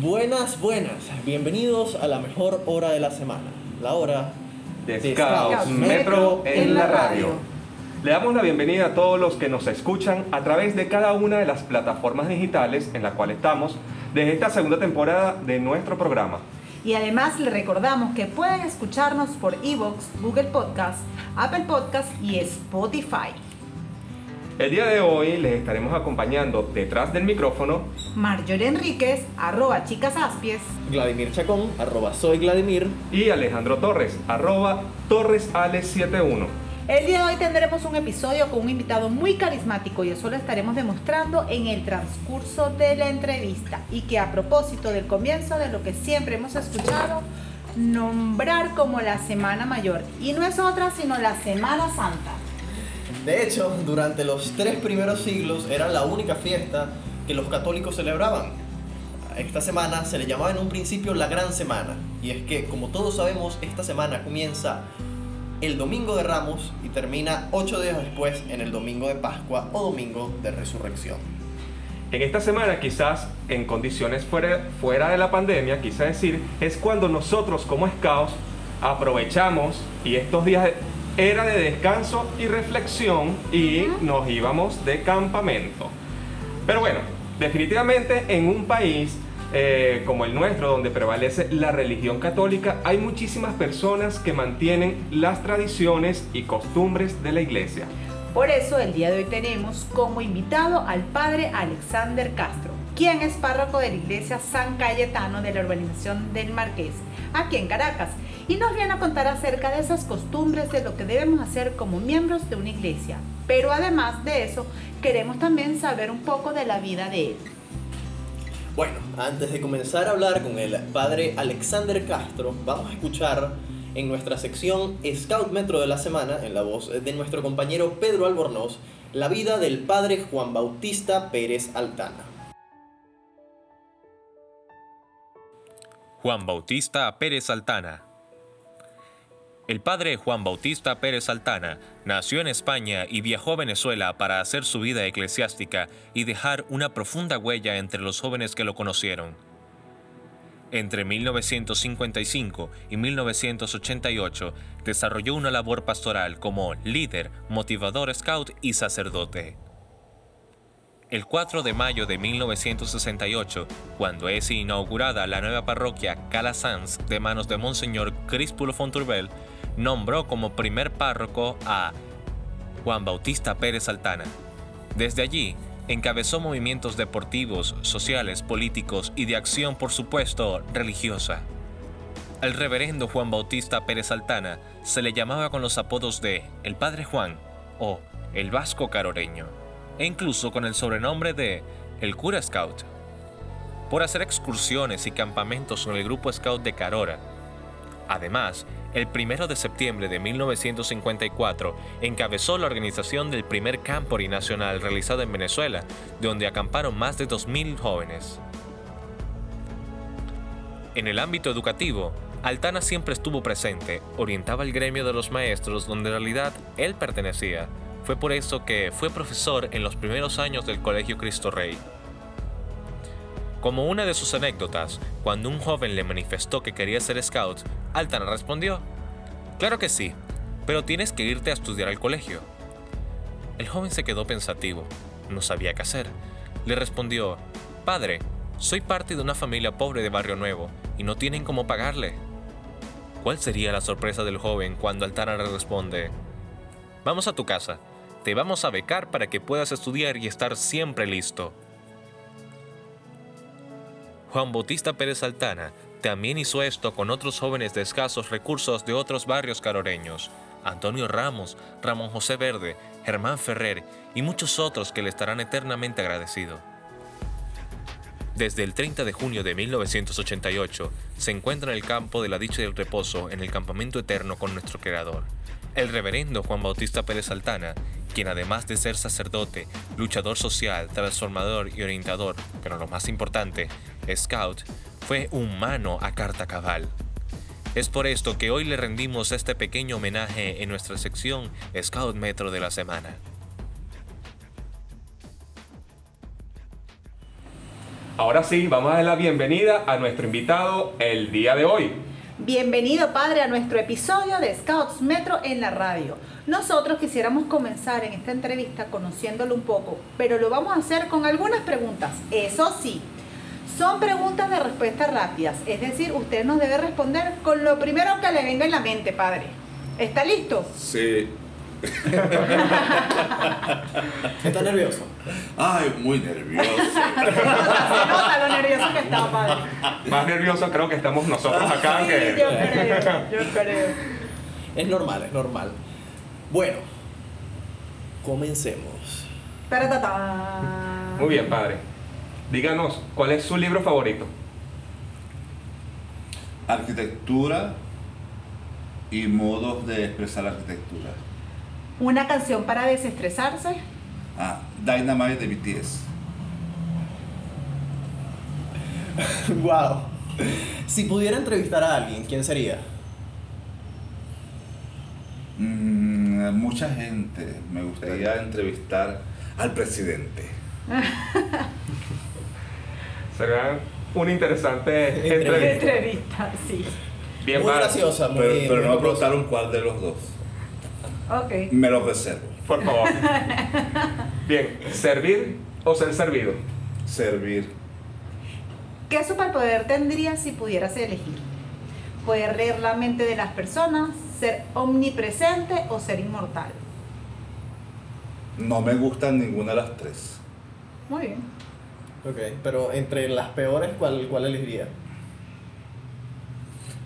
Buenas, buenas. Bienvenidos a la mejor hora de la semana. La hora de de Scouts Scouts Metro en la radio. radio. Le damos la bienvenida a todos los que nos escuchan a través de cada una de las plataformas digitales en la cual estamos desde esta segunda temporada de nuestro programa. Y además le recordamos que pueden escucharnos por Evox, Google Podcast, Apple Podcast y Spotify. El día de hoy les estaremos acompañando detrás del micrófono Marjorie Enríquez, arroba chicas aspies. Vladimir Chacón, arroba soy Vladimir. y Alejandro Torres, arroba torresale71. El día de hoy tendremos un episodio con un invitado muy carismático y eso lo estaremos demostrando en el transcurso de la entrevista. Y que a propósito del comienzo de lo que siempre hemos escuchado, nombrar como la Semana Mayor. Y no es otra sino la Semana Santa. De hecho, durante los tres primeros siglos era la única fiesta que los católicos celebraban. Esta semana se le llamaba en un principio la Gran Semana. Y es que, como todos sabemos, esta semana comienza el Domingo de Ramos y termina ocho días después en el Domingo de Pascua o Domingo de Resurrección. En esta semana, quizás en condiciones fuera, fuera de la pandemia, quizá decir, es cuando nosotros como scouts aprovechamos y estos días era de descanso y reflexión y nos íbamos de campamento. Pero bueno, definitivamente en un país eh, como el nuestro, donde prevalece la religión católica, hay muchísimas personas que mantienen las tradiciones y costumbres de la iglesia. Por eso el día de hoy tenemos como invitado al padre Alexander Castro, quien es párroco de la iglesia San Cayetano de la urbanización del Marqués, aquí en Caracas, y nos viene a contar acerca de esas costumbres de lo que debemos hacer como miembros de una iglesia. Pero además de eso, queremos también saber un poco de la vida de él. Bueno, antes de comenzar a hablar con el padre Alexander Castro, vamos a escuchar en nuestra sección Scout Metro de la Semana, en la voz de nuestro compañero Pedro Albornoz, la vida del padre Juan Bautista Pérez Altana. Juan Bautista Pérez Altana. El padre Juan Bautista Pérez Altana nació en España y viajó a Venezuela para hacer su vida eclesiástica y dejar una profunda huella entre los jóvenes que lo conocieron. Entre 1955 y 1988 desarrolló una labor pastoral como líder, motivador scout y sacerdote. El 4 de mayo de 1968, cuando es inaugurada la nueva parroquia Calasanz de manos de Monseñor Críspulo Fonturbel, nombró como primer párroco a Juan Bautista Pérez Altana. Desde allí, encabezó movimientos deportivos, sociales, políticos y de acción, por supuesto, religiosa. Al reverendo Juan Bautista Pérez Altana se le llamaba con los apodos de El Padre Juan o El Vasco Caroreño, e incluso con el sobrenombre de El Cura Scout, por hacer excursiones y campamentos con el grupo Scout de Carora. Además, el 1 de septiembre de 1954 encabezó la organización del primer Campori Nacional realizado en Venezuela, donde acamparon más de 2.000 jóvenes. En el ámbito educativo, Altana siempre estuvo presente, orientaba el gremio de los maestros donde en realidad él pertenecía. Fue por eso que fue profesor en los primeros años del Colegio Cristo Rey. Como una de sus anécdotas, cuando un joven le manifestó que quería ser scout, Altana respondió, Claro que sí, pero tienes que irte a estudiar al colegio. El joven se quedó pensativo, no sabía qué hacer. Le respondió, Padre, soy parte de una familia pobre de Barrio Nuevo y no tienen cómo pagarle. ¿Cuál sería la sorpresa del joven cuando Altana le responde, Vamos a tu casa, te vamos a becar para que puedas estudiar y estar siempre listo? Juan Bautista Pérez Altana también hizo esto con otros jóvenes de escasos recursos de otros barrios caroreños, Antonio Ramos, Ramón José Verde, Germán Ferrer y muchos otros que le estarán eternamente agradecidos. Desde el 30 de junio de 1988 se encuentra en el campo de la dicha del reposo en el campamento eterno con nuestro Creador. El reverendo Juan Bautista Pérez Altana, quien además de ser sacerdote, luchador social, transformador y orientador, pero lo más importante, scout, fue humano a carta cabal. Es por esto que hoy le rendimos este pequeño homenaje en nuestra sección Scout Metro de la Semana. Ahora sí, vamos a dar la bienvenida a nuestro invitado el día de hoy. Bienvenido, padre, a nuestro episodio de Scouts Metro en la radio. Nosotros quisiéramos comenzar en esta entrevista conociéndolo un poco, pero lo vamos a hacer con algunas preguntas. Eso sí, son preguntas de respuestas rápidas, es decir, usted nos debe responder con lo primero que le venga en la mente, padre. ¿Está listo? Sí. ¿Está nervioso? Ay, muy nervioso. Se nota lo nervioso que está, padre. Más nervioso creo que estamos nosotros acá. Sí, que- yo creo, yo creo. Es normal, es normal. Bueno, comencemos. Taratata. Muy bien, padre. Díganos, ¿cuál es su libro favorito? Arquitectura y modos de expresar la arquitectura. Una canción para desestresarse. Ah, Dynamite de BTS. wow. Si pudiera entrevistar a alguien, ¿quién sería? Mm, mucha gente. Me gustaría entrevistar al presidente. Será una interesante Entrevista. entrevista. Sí. Bien, muy graciosa, muy Pero, muy pero no me jocosa. preguntaron cuál de los dos. Ok. Me lo reservo. Por favor. Bien, ¿servir o ser servido? Servir. ¿Qué superpoder tendrías si pudieras elegir? ¿Poder leer la mente de las personas, ser omnipresente o ser inmortal? No me gustan ninguna de las tres. Muy bien. Ok, pero entre las peores, ¿cuál, cuál elegiría?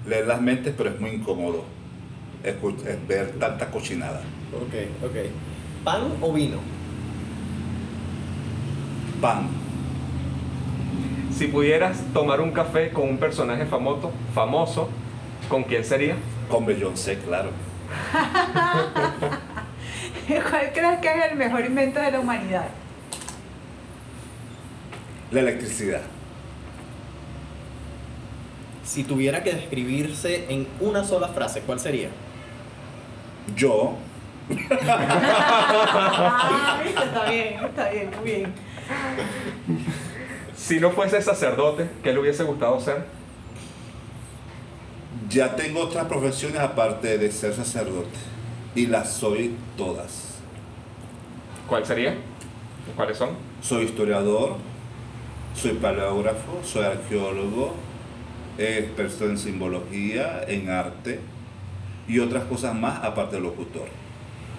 Leer las mentes, pero es muy incómodo. escu- es ver tanta cochinada. Ok, ok. ¿Pan o vino? Pan. Si pudieras tomar un café con un personaje famoso, famoso, ¿con quién sería? Con Beyoncé, claro. ¿Cuál crees que es el mejor invento de la humanidad? La electricidad. Si tuviera que describirse en una sola frase, ¿cuál sería? Yo, Ah, viste, está bien, está bien, muy bien. Si no fuese sacerdote, ¿qué le hubiese gustado ser? ya tengo otras profesiones aparte de ser sacerdote. Y las soy todas. ¿Cuál sería? ¿Cuáles son? Soy historiador, soy paleógrafo, soy arqueólogo, experto en simbología, en arte y otras cosas más aparte de locutor.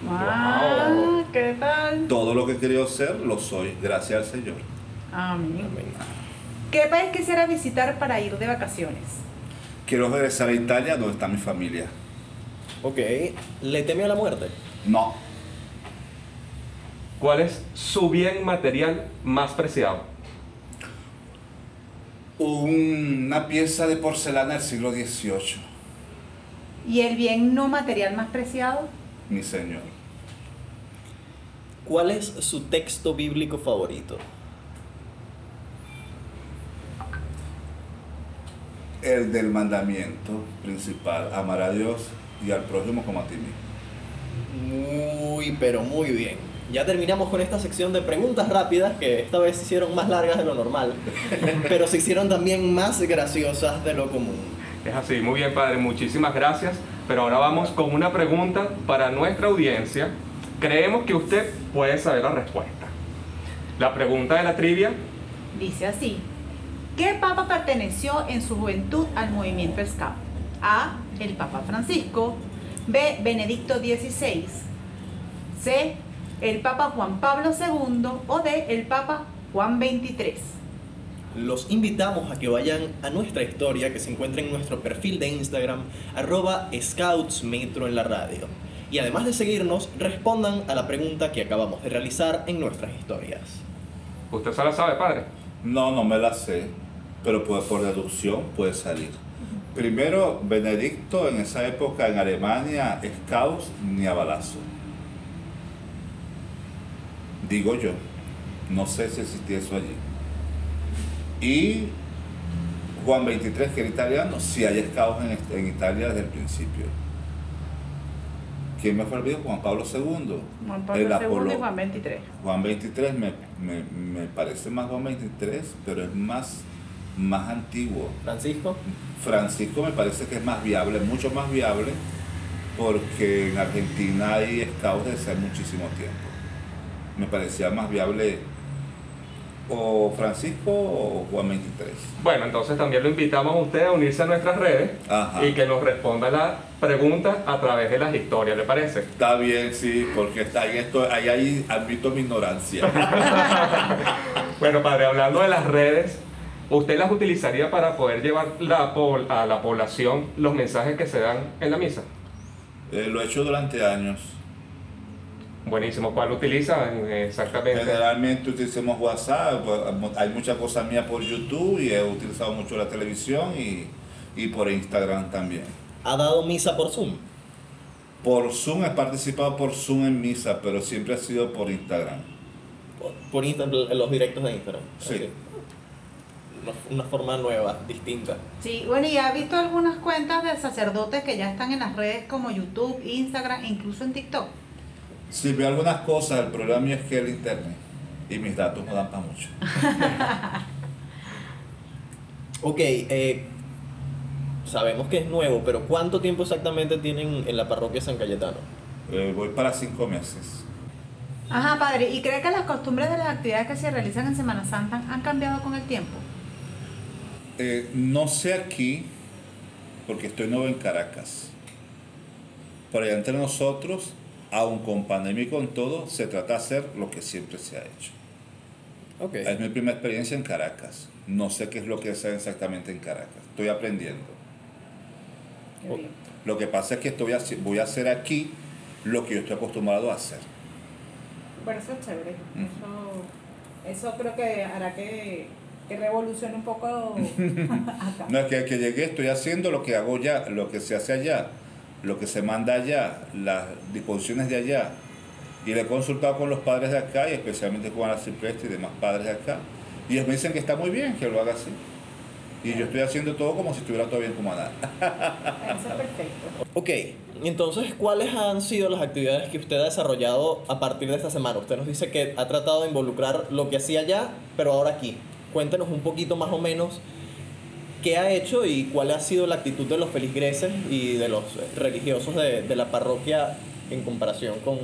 Ah, ¿qué tal? Todo lo que he querido ser lo soy, gracias al Señor. Amén. ¿Qué país quisiera visitar para ir de vacaciones? Quiero regresar a Italia donde está mi familia. Ok. ¿Le teme a la muerte? No, ¿Cuál es su bien material más preciado? Una pieza de porcelana del siglo XVIII, ¿Y el bien no material más preciado? mi Señor. ¿Cuál es su texto bíblico favorito? El del mandamiento principal, amar a Dios y al prójimo como a ti mismo. Muy, pero muy bien. Ya terminamos con esta sección de preguntas rápidas que esta vez se hicieron más largas de lo normal, pero se hicieron también más graciosas de lo común. Es así, muy bien padre, muchísimas gracias. Pero ahora vamos con una pregunta para nuestra audiencia. Creemos que usted puede saber la respuesta. La pregunta de la trivia, Dice así. ¿Qué papa perteneció en su juventud al movimiento Scout? A. El Papa Francisco. B. Benedicto XVI. C. El Papa Juan Pablo II. O D. El Papa Juan XXIII. Los invitamos a que vayan a nuestra historia que se encuentra en nuestro perfil de Instagram, arroba scoutsmetro en la radio. Y además de seguirnos, respondan a la pregunta que acabamos de realizar en nuestras historias. usted se la sabe, padre. No, no me la sé, pero por, por deducción puede salir. Primero, Benedicto en esa época en Alemania, Scouts ni a balazo. Digo yo, no sé si existía eso allí. Y Juan 23, que era italiano, sí hay Scouts en, en Italia desde el principio. ¿Quién me fue el Juan Pablo II. Juan El Pablo II y Juan 23. Juan 23 me, me, me parece más Juan 23, pero es más, más antiguo. Francisco. Francisco me parece que es más viable, mucho más viable, porque en Argentina hay scouts desde hace muchísimo tiempo. Me parecía más viable o Francisco o Juan 23. Bueno, entonces también lo invitamos a usted a unirse a nuestras redes Ajá. y que nos responda las preguntas a través de las historias, ¿le parece? Está bien, sí, porque está ahí, esto, ahí, ahí admito mi ignorancia. Bueno, padre, hablando de las redes, ¿usted las utilizaría para poder llevar la pol- a la población los mensajes que se dan en la misa? Eh, lo he hecho durante años. Buenísimo, ¿cuál utilizan exactamente? Generalmente utilizamos WhatsApp, pues, hay muchas cosas mías por YouTube y he utilizado mucho la televisión y, y por Instagram también. Ha dado misa por Zoom. Por Zoom he participado por Zoom en misa, pero siempre ha sido por Instagram. Por, por Insta- en los directos de Instagram. Sí. Una forma nueva, distinta. Sí, bueno, y ha visto algunas cuentas de sacerdotes que ya están en las redes como YouTube, Instagram, incluso en TikTok. Si veo algunas cosas, el problema mío es que el internet y mis datos no dan para mucho. Ok, eh, sabemos que es nuevo, pero ¿cuánto tiempo exactamente tienen en la parroquia San Cayetano? Eh, voy para cinco meses. Ajá, padre, ¿y cree que las costumbres de las actividades que se realizan en Semana Santa han cambiado con el tiempo? Eh, no sé aquí, porque estoy nuevo en Caracas. Pero allá entre nosotros, aun con pandemia y con todo, se trata de hacer lo que siempre se ha hecho. Ok. Es mi primera experiencia en Caracas. No sé qué es lo que es exactamente en Caracas. Estoy aprendiendo. Lo que pasa es que estoy voy a hacer aquí lo que yo estoy acostumbrado a hacer. Bueno, eso es chévere. Ujú. Eso, eso creo que hará que, que revolucione un poco acá. No es que, que llegué, estoy haciendo lo que hago ya, lo que se hace allá, lo que se manda allá, las disposiciones de allá. Y le he consultado con los padres de acá y especialmente con la Cipreste y demás padres de acá. Y ellos me dicen que está muy bien que lo haga así. Y yo estoy haciendo todo como si estuviera todo bien como nada. Eso es perfecto. Ok, entonces, ¿cuáles han sido las actividades que usted ha desarrollado a partir de esta semana? Usted nos dice que ha tratado de involucrar lo que hacía allá, pero ahora aquí. Cuéntenos un poquito más o menos qué ha hecho y cuál ha sido la actitud de los feligreses y de los religiosos de, de la parroquia en comparación con...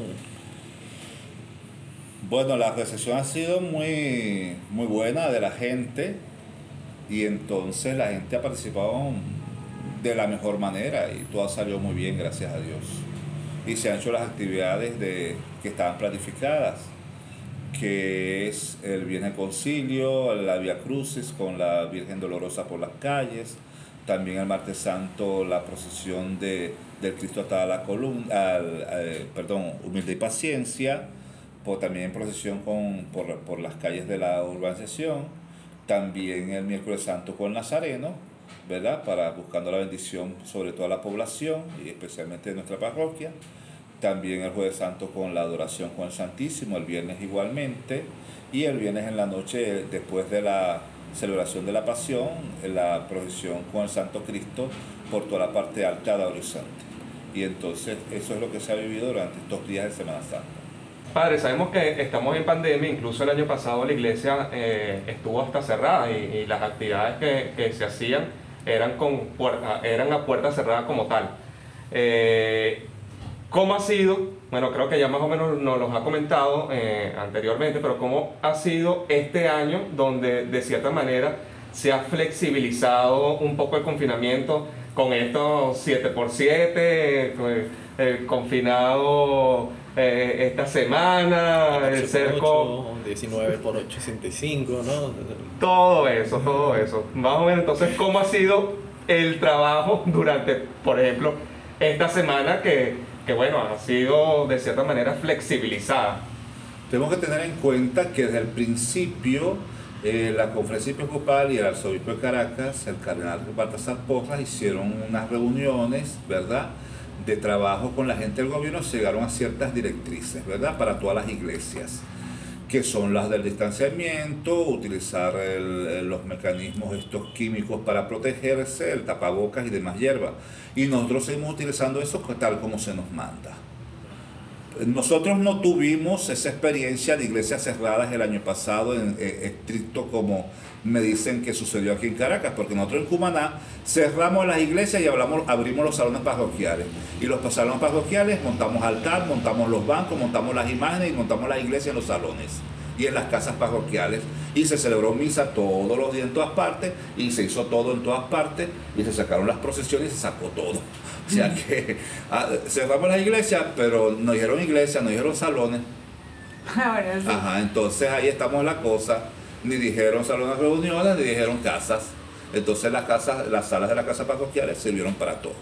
Bueno, la recepción ha sido muy, muy buena de la gente y entonces la gente ha participado de la mejor manera y todo ha salido muy bien, gracias a Dios. Y se han hecho las actividades de, que estaban planificadas, que es el Viernes Concilio, la Via Crucis con la Virgen Dolorosa por las calles, también el Martes Santo la procesión de, del Cristo atado a la columna, al, eh, perdón, Humilde y Paciencia, por, también procesión con, por, por las calles de la urbanización, también el miércoles santo con Nazareno, ¿verdad? Para buscando la bendición sobre toda la población y especialmente de nuestra parroquia. También el jueves santo con la adoración con el Santísimo, el viernes igualmente, y el viernes en la noche, después de la celebración de la pasión, la procesión con el Santo Cristo por toda la parte alta de Horizonte. Y entonces eso es lo que se ha vivido durante estos días de Semana Santa. Padre, sabemos que estamos en pandemia, incluso el año pasado la iglesia eh, estuvo hasta cerrada y, y las actividades que, que se hacían eran, con puerta, eran a puerta cerrada como tal. Eh, ¿Cómo ha sido? Bueno, creo que ya más o menos nos los ha comentado eh, anteriormente, pero ¿cómo ha sido este año donde de cierta manera se ha flexibilizado un poco el confinamiento con estos 7x7, con el, el confinado eh, esta semana, el 14 ser por co- 8, 19 por 85, ¿no? todo eso, todo eso. Más o menos, entonces, ¿cómo ha sido el trabajo durante, por ejemplo, esta semana que, que bueno, ha sido de cierta manera flexibilizada? Tenemos que tener en cuenta que desde el principio eh, la conferencia episcopal y el arzobispo de Caracas, el cardenal Baltasar Porras, hicieron unas reuniones, ¿verdad?, de trabajo con la gente del gobierno, llegaron a ciertas directrices, ¿verdad?, para todas las iglesias, que son las del distanciamiento, utilizar el- el- los mecanismos estos químicos para protegerse, el tapabocas y demás hierbas. Y nosotros seguimos utilizando eso tal como se nos manda. Nosotros no tuvimos esa experiencia de iglesias cerradas el año pasado, en, eh, estricto como me dicen que sucedió aquí en Caracas, porque nosotros en Cumaná cerramos las iglesias y hablamos, abrimos los salones parroquiales. Y los salones parroquiales montamos altar, montamos los bancos, montamos las imágenes y montamos las iglesias en los salones y en las casas parroquiales. Y se celebró misa todos los días en todas partes y se hizo todo en todas partes y se sacaron las procesiones y se sacó todo. O sea que ah, cerramos las iglesias, pero no dijeron iglesias, no dijeron salones. Ajá, entonces ahí estamos la cosa. Ni dijeron salones de reuniones, ni dijeron casas. Entonces las casas, las salas de las casas parroquiales sirvieron para todo.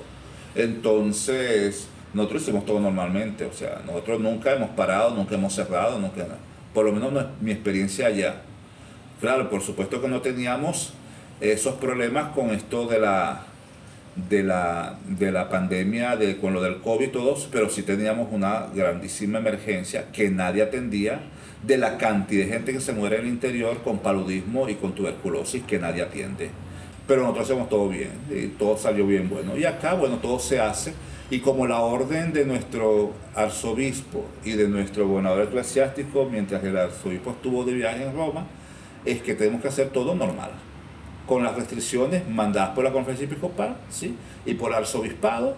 Entonces, nosotros hicimos todo normalmente, o sea, nosotros nunca hemos parado, nunca hemos cerrado, nunca por lo menos mi experiencia allá. Claro, por supuesto que no teníamos esos problemas con esto de la de la, de la pandemia, de, con lo del COVID y todo, pero sí teníamos una grandísima emergencia que nadie atendía de la cantidad de gente que se muere en el interior con paludismo y con tuberculosis que nadie atiende. Pero nosotros hacemos todo bien y todo salió bien bueno. Y acá, bueno, todo se hace. Y como la orden de nuestro arzobispo y de nuestro gobernador eclesiástico, mientras el arzobispo estuvo de viaje en Roma, es que tenemos que hacer todo normal con las restricciones mandadas por la conferencia episcopal ¿sí? y por el arzobispado,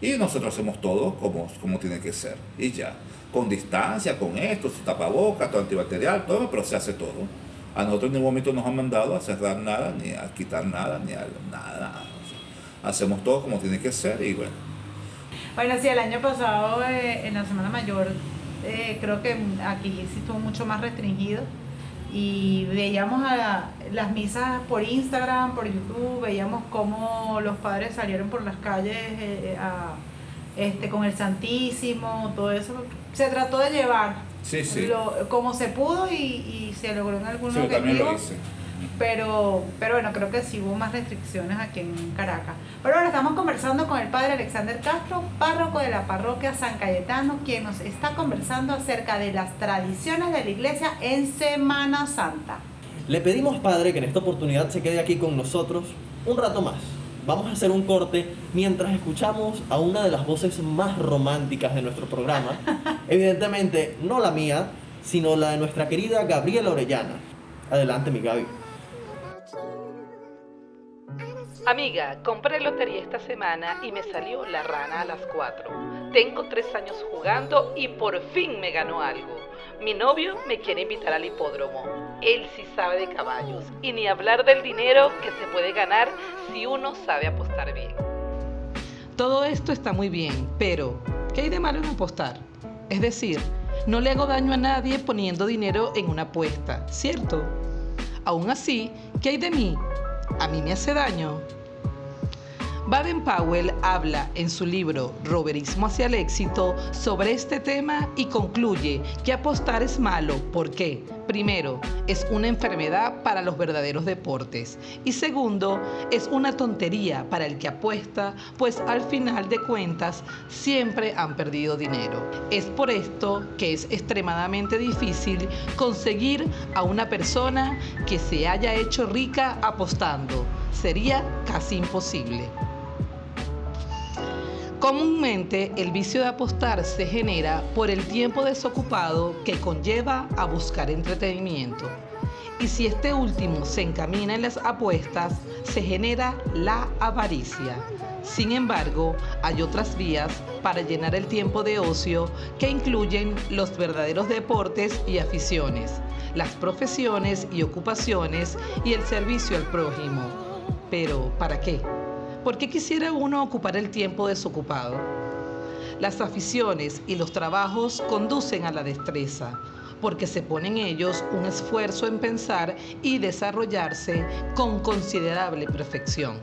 y nosotros hacemos todo como, como tiene que ser, y ya, con distancia, con esto, su tapabocas, todo antibacterial, todo, pero se hace todo. A nosotros en ningún momento nos han mandado a cerrar nada, ni a quitar nada, ni a nada. hacemos todo como tiene que ser y bueno. Bueno, sí, el año pasado, eh, en la Semana Mayor, eh, creo que aquí sí estuvo mucho más restringido y veíamos a las misas por Instagram, por YouTube, veíamos cómo los padres salieron por las calles eh, a, este, con el Santísimo, todo eso. Se trató de llevar como se pudo y, se logró en algunos sí, objetivos. Pero, pero bueno, creo que sí hubo más restricciones aquí en Caracas. Pero ahora estamos conversando con el padre Alexander Castro, párroco de la parroquia San Cayetano, quien nos está conversando acerca de las tradiciones de la iglesia en Semana Santa. Le pedimos, padre, que en esta oportunidad se quede aquí con nosotros un rato más. Vamos a hacer un corte mientras escuchamos a una de las voces más románticas de nuestro programa. Evidentemente, no la mía, sino la de nuestra querida Gabriela Orellana. Adelante, mi Gaby. Amiga, compré lotería esta semana y me salió la rana a las 4. Tengo tres años jugando y por fin me ganó algo. Mi novio me quiere invitar al hipódromo. Él sí sabe de caballos y ni hablar del dinero que se puede ganar si uno sabe apostar bien. Todo esto está muy bien, pero ¿qué hay de malo en apostar? Es decir, no le hago daño a nadie poniendo dinero en una apuesta, ¿cierto? Aún así, ¿qué hay de mí? ¿A mí me hace daño? Baden-Powell habla en su libro Roberismo hacia el éxito sobre este tema y concluye que apostar es malo. ¿Por qué? Primero, es una enfermedad para los verdaderos deportes. Y segundo, es una tontería para el que apuesta, pues al final de cuentas siempre han perdido dinero. Es por esto que es extremadamente difícil conseguir a una persona que se haya hecho rica apostando. Sería casi imposible. Comúnmente el vicio de apostar se genera por el tiempo desocupado que conlleva a buscar entretenimiento. Y si este último se encamina en las apuestas, se genera la avaricia. Sin embargo, hay otras vías para llenar el tiempo de ocio que incluyen los verdaderos deportes y aficiones, las profesiones y ocupaciones y el servicio al prójimo. Pero, ¿para qué? ¿Por qué quisiera uno ocupar el tiempo desocupado? Las aficiones y los trabajos conducen a la destreza, porque se pone en ellos un esfuerzo en pensar y desarrollarse con considerable perfección.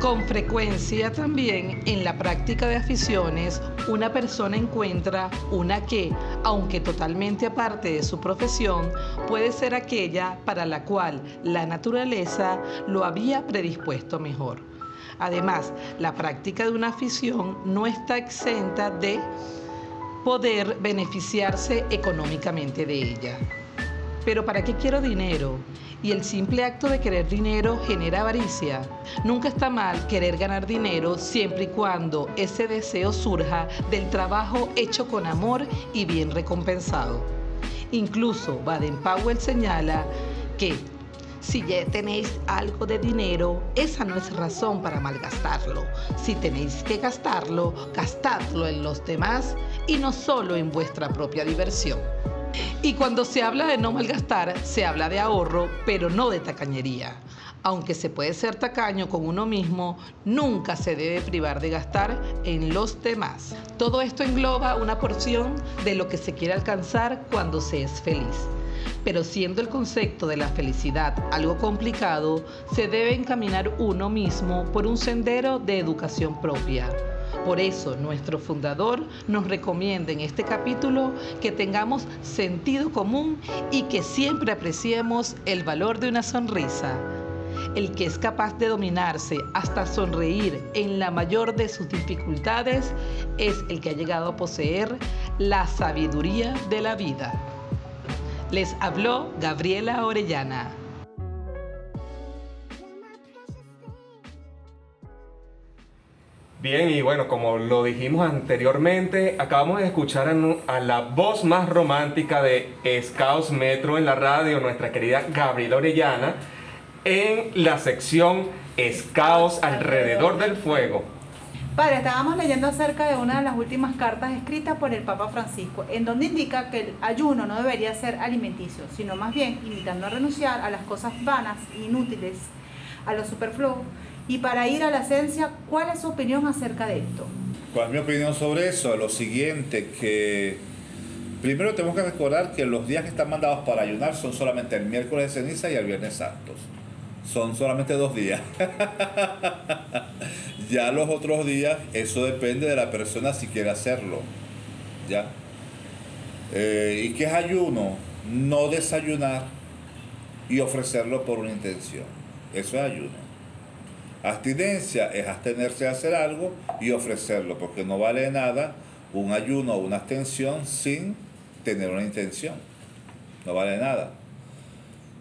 Con frecuencia también en la práctica de aficiones una persona encuentra una que, aunque totalmente aparte de su profesión, puede ser aquella para la cual la naturaleza lo había predispuesto mejor. Además, la práctica de una afición no está exenta de poder beneficiarse económicamente de ella. Pero ¿para qué quiero dinero? Y el simple acto de querer dinero genera avaricia. Nunca está mal querer ganar dinero siempre y cuando ese deseo surja del trabajo hecho con amor y bien recompensado. Incluso Baden-Powell señala que si ya tenéis algo de dinero, esa no es razón para malgastarlo. Si tenéis que gastarlo, gastadlo en los demás y no solo en vuestra propia diversión. Y cuando se habla de no malgastar, se habla de ahorro, pero no de tacañería. Aunque se puede ser tacaño con uno mismo, nunca se debe privar de gastar en los demás. Todo esto engloba una porción de lo que se quiere alcanzar cuando se es feliz. Pero siendo el concepto de la felicidad algo complicado, se debe encaminar uno mismo por un sendero de educación propia. Por eso nuestro fundador nos recomienda en este capítulo que tengamos sentido común y que siempre apreciemos el valor de una sonrisa. El que es capaz de dominarse hasta sonreír en la mayor de sus dificultades es el que ha llegado a poseer la sabiduría de la vida. Les habló Gabriela Orellana. Bien, y bueno, como lo dijimos anteriormente, acabamos de escuchar a, la voz más romántica de Scouts Metro en la radio, nuestra querida Gabriela Orellana, en la sección Scouts alrededor del fuego. Padre, estábamos leyendo acerca de una de las últimas cartas escritas por el Papa Francisco, en donde indica que el ayuno no debería ser alimenticio, sino más bien invitando a renunciar a las cosas vanas inútiles, a lo superfluo, y para ir a la esencia, ¿cuál es su opinión acerca de esto? ¿Cuál es mi opinión sobre eso? Lo siguiente, que primero tenemos que recordar que los días que están mandados para ayunar son solamente el miércoles de ceniza y el viernes santos. Son solamente dos días. ya los otros días, eso depende de la persona si quiere hacerlo. ¿Ya? Eh, ¿Y qué es ayuno? No desayunar y ofrecerlo por una intención. Eso es ayuno. Abstinencia es abstenerse a hacer algo y ofrecerlo, porque no vale de nada un ayuno o una abstención sin tener una intención. No vale de nada.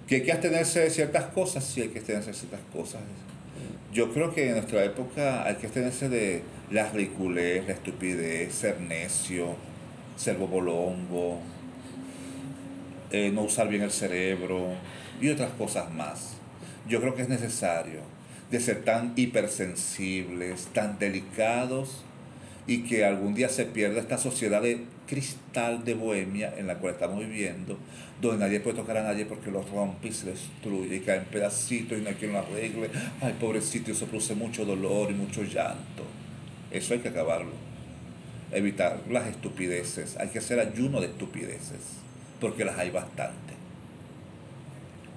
Que hay que abstenerse de ciertas cosas, sí hay que abstenerse de ciertas cosas. Yo creo que en nuestra época hay que abstenerse de la ridiculez, la estupidez, ser necio, ser bobolongo, eh, no usar bien el cerebro y otras cosas más. Yo creo que es necesario de ser tan hipersensibles, tan delicados y que algún día se pierda esta sociedad de cristal de bohemia en la cual estamos viviendo, donde nadie puede tocar a nadie porque lo rompe y se destruye y cae en pedacitos y no hay quien lo arregle. Ay, pobrecito, eso produce mucho dolor y mucho llanto. Eso hay que acabarlo. Evitar las estupideces. Hay que hacer ayuno de estupideces, porque las hay bastante.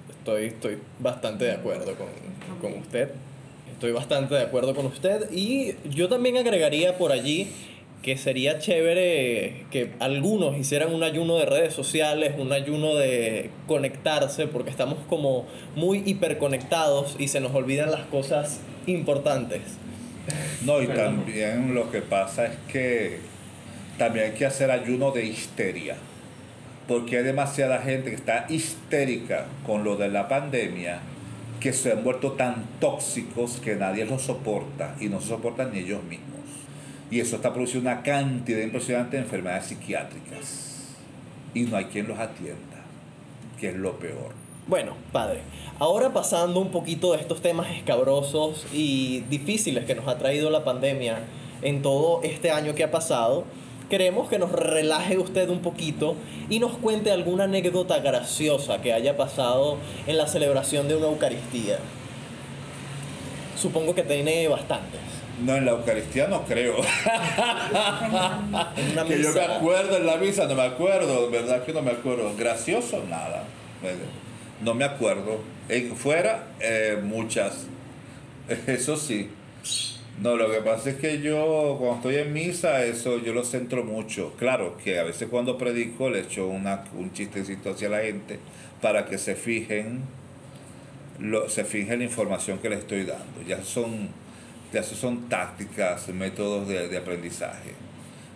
Estoy, estoy bastante de acuerdo con, con usted. Estoy bastante de acuerdo con usted. Y yo también agregaría por allí que sería chévere que algunos hicieran un ayuno de redes sociales, un ayuno de conectarse, porque estamos como muy hiperconectados y se nos olvidan las cosas importantes. No, y también lo que pasa es que también hay que hacer ayuno de histeria. Porque hay demasiada gente que está histérica con lo de la pandemia que se han vuelto tan tóxicos que nadie los soporta y no se soportan ni ellos mismos. Y eso está produciendo una cantidad impresionante de enfermedades psiquiátricas. Y no hay quien los atienda, que es lo peor. Bueno, padre, ahora pasando un poquito de estos temas escabrosos y difíciles que nos ha traído la pandemia en todo este año que ha pasado, queremos que nos relaje usted un poquito y nos cuente alguna anécdota graciosa que haya pasado en la celebración de una Eucaristía. Supongo que tiene bastantes. No, en la Eucaristía no creo. Una que yo me acuerdo en la misa, no me acuerdo, verdad que no me acuerdo. Gracioso, nada. No me acuerdo. En, fuera, eh, muchas. Eso sí. No, lo que pasa es que yo cuando estoy en misa, eso yo lo centro mucho. Claro que a veces cuando predico le echo una, un chistecito hacia la gente para que se fijen, lo, se fije la información que les estoy dando. Ya son, ya son tácticas, métodos de, de aprendizaje.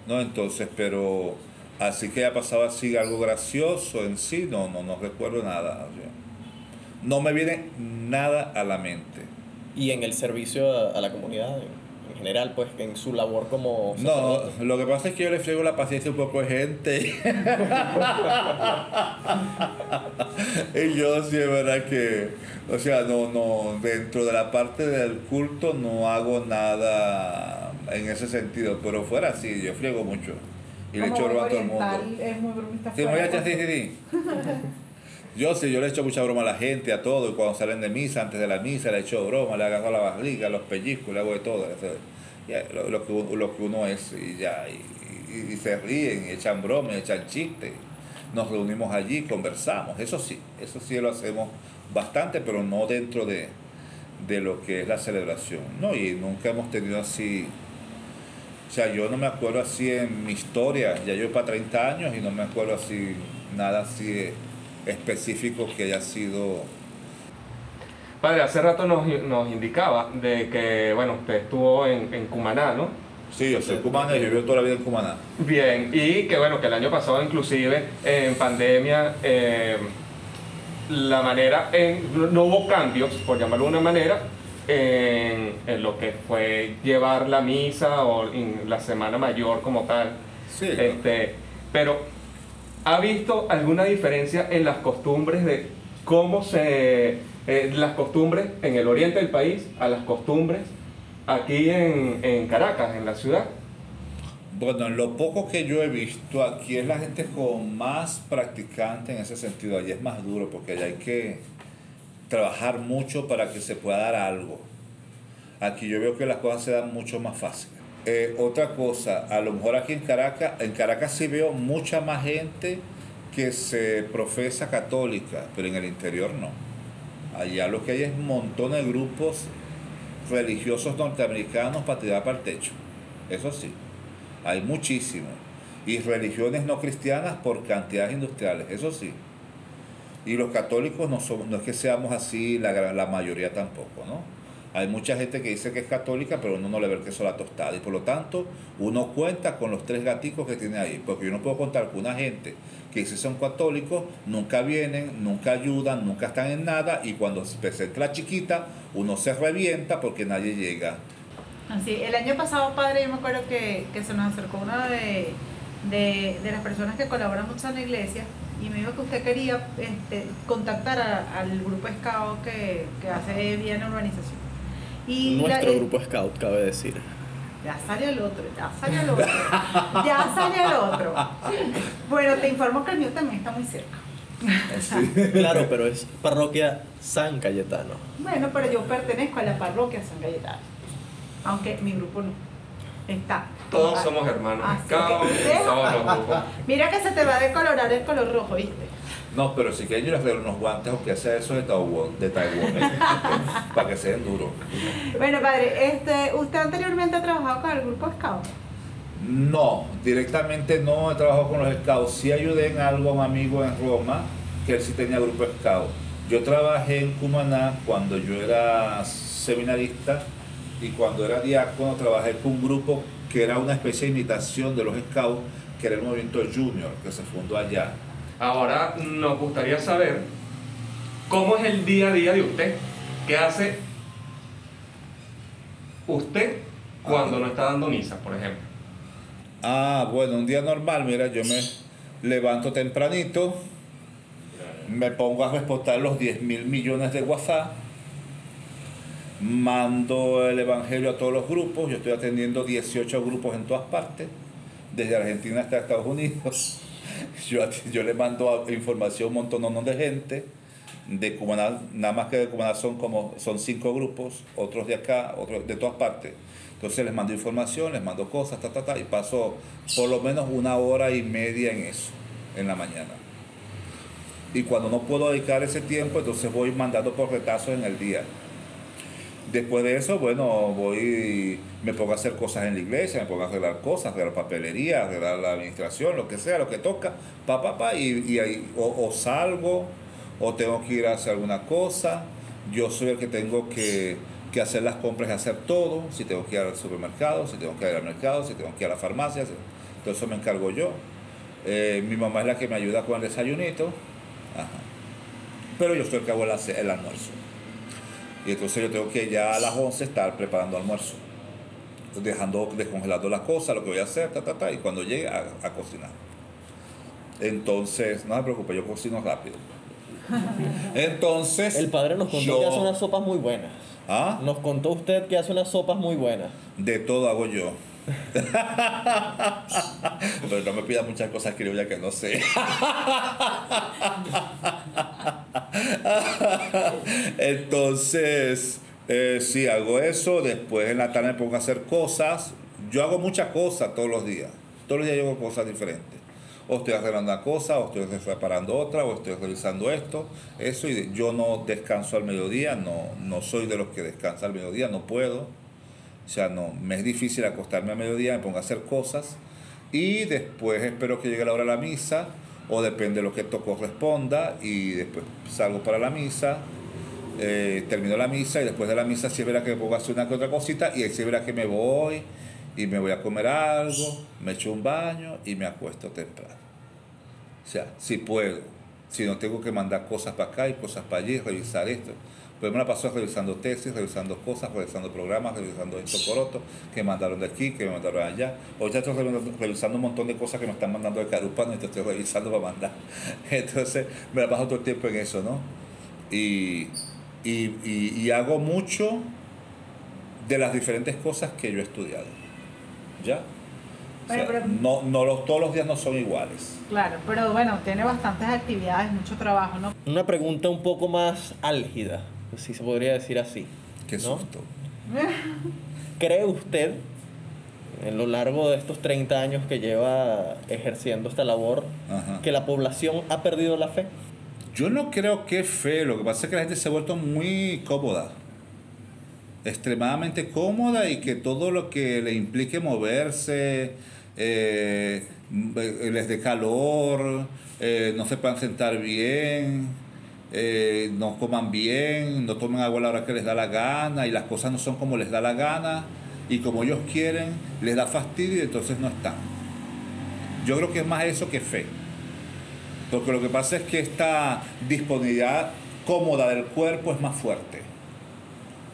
¿no? Entonces, pero Así que ha pasado así algo gracioso en sí, no, no, no recuerdo nada. No me viene nada a la mente. Y en el servicio a, a la comunidad, en, en general, pues en su labor como... No, lo que pasa es que yo le friego la paciencia a un poco de gente. y yo sí es verdad que, o sea, no, no, dentro de la parte del culto no hago nada en ese sentido, pero fuera sí, yo friego mucho. Y le echo broma a todo el mundo. Es muy bromista. Sí, fuera, sí, sí, sí. Yo sí, yo le echo mucha broma a la gente, a todo, y cuando salen de misa, antes de la misa, le echo broma, le agarro la barriga, los pellizcos, le hago de todo. eso, ya, lo, lo que, uno- lo que uno es, y ya, y, y- y se ríen, y echan bromas, echan chistes. Nos reunimos allí, conversamos, eso sí, eso sí lo hacemos bastante, pero no dentro de, de lo que es la celebración. No, y nunca hemos tenido así. O sea, yo no me acuerdo así en mi historia, ya yo para 30 años y no me acuerdo así, nada así específico que haya sido... Padre, hace rato nos, nos indicaba de que, bueno, usted estuvo en, en Cumaná, ¿no? Sí, yo soy cubana y yo vivo toda la vida en Cumaná. Bien, y que bueno, que el año pasado inclusive en pandemia eh, la manera, en, no- no hubo cambios, por llamarlo de una manera, en, en lo que fue llevar la misa o en la Semana Mayor como tal. Sí. Este, pero, ¿ha visto alguna diferencia en las costumbres de cómo se... eh, las costumbres en el oriente del país a las costumbres aquí en, en Caracas, en la ciudad? Bueno, en lo poco que yo he visto, aquí es la gente con más practicante en ese sentido. Allí es más duro porque allá hay que trabajar mucho para que se pueda dar algo. Aquí yo veo que las cosas se dan mucho más fácil. Eh, otra cosa, a lo mejor aquí en Caracas, en Caracas sí veo mucha más gente que se profesa católica, pero en el interior no. Allá lo que hay es montones de grupos religiosos norteamericanos para tirar para el techo. Eso sí, hay muchísimos. Y religiones no cristianas por cantidades industriales, eso sí. Y los católicos no, somos, no es que seamos así la, la mayoría tampoco, ¿no? Hay mucha gente que dice que es católica, pero uno no le ve el queso a la tostada. Y por lo tanto, uno cuenta con los tres gaticos que tiene ahí. Porque yo no puedo contar con una gente que dice son católicos, nunca vienen, nunca ayudan, nunca están en nada. Y cuando se presenta la chiquita, uno se revienta porque nadie llega. Así, el año pasado, padre, yo me acuerdo que, que se nos acercó una de, de, de las personas que colaboran mucho en la iglesia y me dijo que usted quería este, contactar a- al grupo Scout que, que hace bien la urbanización. Y Nuestro eh, grupo Scout, cabe decir. Ya salió el otro, ya salió el otro, ya salió el otro. Bueno, te informo que el mío también está muy cerca. Claro, pero es parroquia San Cayetano. Bueno, pero yo pertenezco a la parroquia San Cayetano, aunque mi grupo no. Está. Todos Ah, somos hermanos. Cada uno que- de todos los grupos. Mira que se te va a decolorar el color rojo, ¿viste? No, pero si quieren yo les regalo unos guantes, aunque sea eso de Taiwán, de Taiwán ¿eh? para que sean duros. Bueno, padre, este, ¿usted anteriormente ha trabajado con el grupo Scout? No, directamente no he trabajado con los scouts. Sí ayudé en algo a un amigo en Roma, que él sí tenía grupo scout. Yo trabajé en Cumaná cuando yo era seminarista y cuando era diácono trabajé con un grupo que era una especie de imitación de los scouts, que era el movimiento junior, que se fundó allá. Ahora nos gustaría saber cómo es el día a día de usted. ¿Qué hace usted cuando no está dando misa, por ejemplo? Ah, bueno, un día normal, mira, yo me levanto tempranito, me pongo a responder los 10 mil millones de WhatsApp, mando el Evangelio a todos los grupos, yo estoy atendiendo 18 grupos en todas partes, desde Argentina hasta Estados Unidos. Yo, yo le mando información a un montón de gente, de Cumaná, nada más que de Cumaná son como son cinco grupos, otros de acá, otros de todas partes. Entonces les mando información, les mando cosas, ta, ta, ta, y paso por lo menos una hora y media en eso, en la mañana. Y cuando no puedo dedicar ese tiempo, entonces voy mandando por retazos en el día. Después de eso, bueno, voy, me pongo a hacer cosas en la iglesia, me pongo a arreglar cosas, arreglar papelería, arreglar la administración, lo que sea, lo que toca, pa, pa, pa, y, y ahí o, salgo, o tengo que ir a hacer alguna cosa. Yo soy el que tengo que, que hacer las compras y hacer todo, si tengo que ir al supermercado, si tengo que ir al mercado, si tengo que ir a la farmacia, todo eso me encargo yo. Eh, mi mamá es la que me ayuda con el desayunito. Pero yo soy el que hago el almuerzo. Y entonces yo tengo que ya a las 11 estar preparando almuerzo. Dejando, descongelando las cosas, lo que voy a hacer, ta, ta, ta, y cuando llegue a, a cocinar. Entonces, no se preocupe, yo cocino rápido. Entonces. El padre nos contó yo- que hace unas sopas muy buenas. ¿Ah? Nos contó usted que hace unas sopas muy buenas. De todo hago yo. Pero no me pida muchas cosas criollas que no sé. Entonces, eh, sí, hago eso. Después en la tarde me pongo a hacer cosas. Yo hago muchas cosas todos los días. Todos los días yo hago cosas diferentes. O estoy arreglando una cosa, o estoy reparando otra, o estoy revisando esto. Eso, y yo no descanso al mediodía, no, no soy de los que descansa al mediodía, no puedo. O sea, no, me es difícil acostarme a mediodía, me pongo a hacer cosas y después espero que llegue la hora de la misa o depende de lo que esto corresponda y después salgo para la misa, eh, termino la misa y después de la misa sí verdad que me pongo a hacer una que otra cosita y ahí sí verdad que me voy y me voy a comer algo, me echo un baño y me acuesto temprano. O sea, si puedo, si no tengo que mandar cosas para acá y cosas para allí, revisar esto. Pero me la pasó revisando tesis, revisando cosas, revisando programas, revisando esto por otro, que me mandaron de aquí, que me mandaron allá. Ahorita estoy revisando, revisando un montón de cosas que me están mandando de Carúpano y te estoy revisando para mandar. Entonces me la paso todo el tiempo en eso, ¿no? Y, y, y- y hago mucho de las diferentes cosas que yo he estudiado. ¿Ya? O sea, Bueno, pero- no, no los, todos los días no son iguales. Claro, pero bueno, tiene bastantes actividades, mucho trabajo, ¿no? Una pregunta un poco más álgida, si se podría decir así. Qué ¿no? susto. ¿Cree usted, en lo largo de estos 30 años que lleva ejerciendo esta labor, Ajá. que la población ha perdido la fe? Yo no creo que fe, lo que pasa es que la gente se ha vuelto muy cómoda, extremadamente cómoda y que todo lo que le implique moverse, eh, les dé calor, eh, no se puedan sentar bien, eh, no coman bien, no tomen agua a la hora que les da la gana y las cosas no son como les da la gana y como ellos quieren, les da fastidio y entonces no están. Yo creo que es más eso que fe. Porque lo que pasa es que esta disponibilidad cómoda del cuerpo es más fuerte.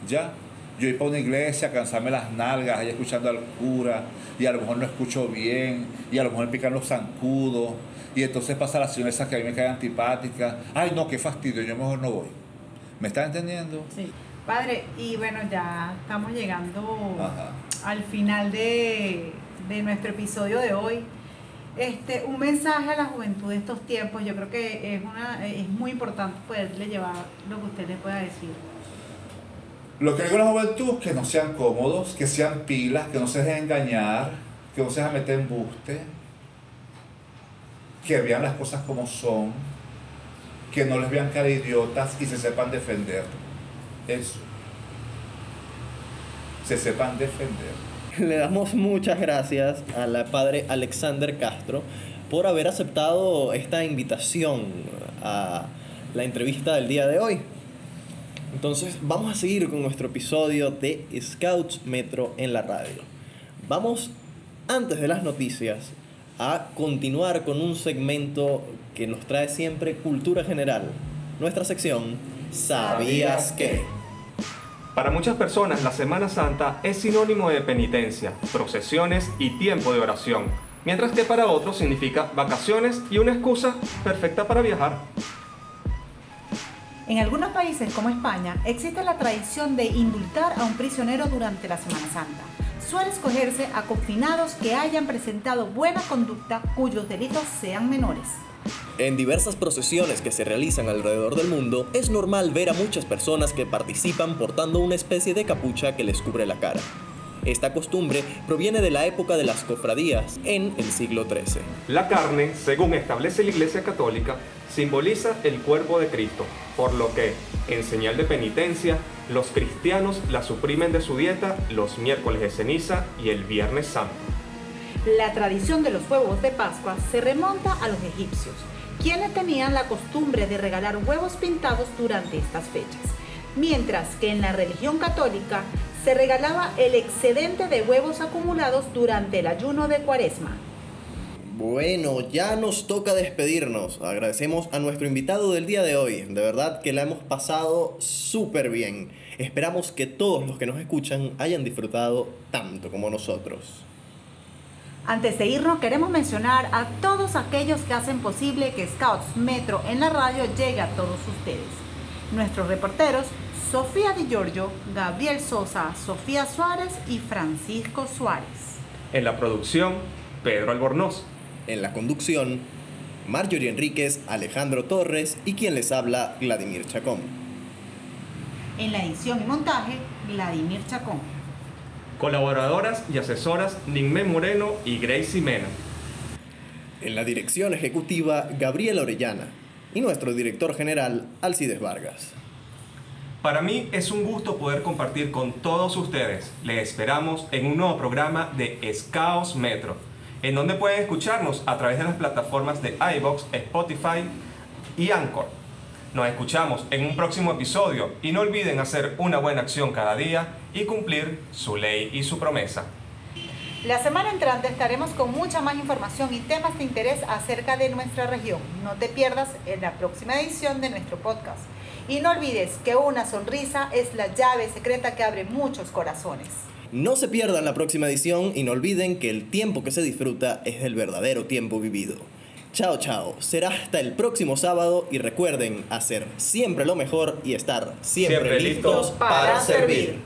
¿Ya? Yo ir para una iglesia, cansarme las nalgas, ahí escuchando al cura, y a lo mejor no escucho bien, y a lo mejor me pican los zancudos, y entonces pasa la señora esa que a mí me cae antipática. Ay, no, qué fastidio, yo mejor no voy. ¿Me estás entendiendo? Sí. Padre, y bueno, ya estamos llegando Ajá. al final de, de nuestro episodio de hoy. Este, un mensaje a la juventud de estos tiempos, yo creo que es, una, es muy importante poderle llevar lo que usted les pueda decir. Lo que digo a la juventud, que no sean cómodos, que sean pilas, que no se dejen engañar, que no se dejen meter en buste, que vean las cosas como son, que no les vean cara idiotas y se sepan defender. Eso. Se sepan defender. Le damos muchas gracias a la padre Alexander Castro por haber aceptado esta invitación a la entrevista del día de hoy. Entonces vamos a seguir con nuestro episodio de Scouts Metro en la radio. Vamos, antes de las noticias, a continuar con un segmento que nos trae siempre cultura general. Nuestra sección ¿Sabías qué? Para muchas personas, la Semana Santa es sinónimo de penitencia, procesiones y tiempo de oración, mientras que para otros significa vacaciones y una excusa perfecta para viajar. En algunos países como España existe la tradición de indultar a un prisionero durante la Semana Santa. Suele escogerse a confinados que hayan presentado buena conducta cuyos delitos sean menores. En diversas procesiones que se realizan alrededor del mundo, es normal ver a muchas personas que participan portando una especie de capucha que les cubre la cara. Esta costumbre proviene de la época de las cofradías en el siglo XIII. La carne, según establece la Iglesia Católica, simboliza el cuerpo de Cristo, por lo que, en señal de penitencia, los cristianos la suprimen de su dieta los miércoles de ceniza y el viernes santo. La tradición de los huevos de Pascua se remonta a los egipcios, quienes tenían la costumbre de regalar huevos pintados durante estas fechas, mientras que en la religión católica se regalaba el excedente de huevos acumulados durante el ayuno de Cuaresma. Bueno, ya nos toca despedirnos. Agradecemos a nuestro invitado del día de hoy. De verdad que la hemos pasado súper bien. Esperamos que todos los que nos escuchan hayan disfrutado tanto como nosotros. Antes de irnos, queremos mencionar a todos aquellos que hacen posible que Scouts Metro en la radio llegue a todos ustedes. Nuestros reporteros, Sofía Di Giorgio, Gabriel Sosa, Sofía Suárez y Francisco Suárez. En la producción, Pedro Albornoz. En la conducción, Marjorie Enríquez, Alejandro Torres y quien les habla, Vladimir Chacón. En la edición y montaje, Vladimir Chacón. Colaboradoras y asesoras Ninme Moreno y Gracie Mena. En la dirección ejecutiva, Gabriela Orellana. Y nuestro director general, Alcides Vargas. Para mí es un gusto poder compartir con todos ustedes. Les esperamos en un nuevo programa de Escaos Metro, en donde pueden escucharnos a través de las plataformas de iBox, Spotify y Anchor. Nos escuchamos en un próximo episodio y no olviden hacer una buena acción cada día y cumplir su ley y su promesa. La semana entrante estaremos con mucha más información y temas de interés acerca de nuestra región. No te pierdas en la próxima edición de nuestro podcast. Y no olvides que una sonrisa es la llave secreta que abre muchos corazones. No se pierdan la próxima edición y no olviden que el tiempo que se disfruta es el verdadero tiempo vivido. Chao, chao. Será hasta el próximo sábado y recuerden hacer siempre lo mejor y estar siempre, Siempre listos listos para servir.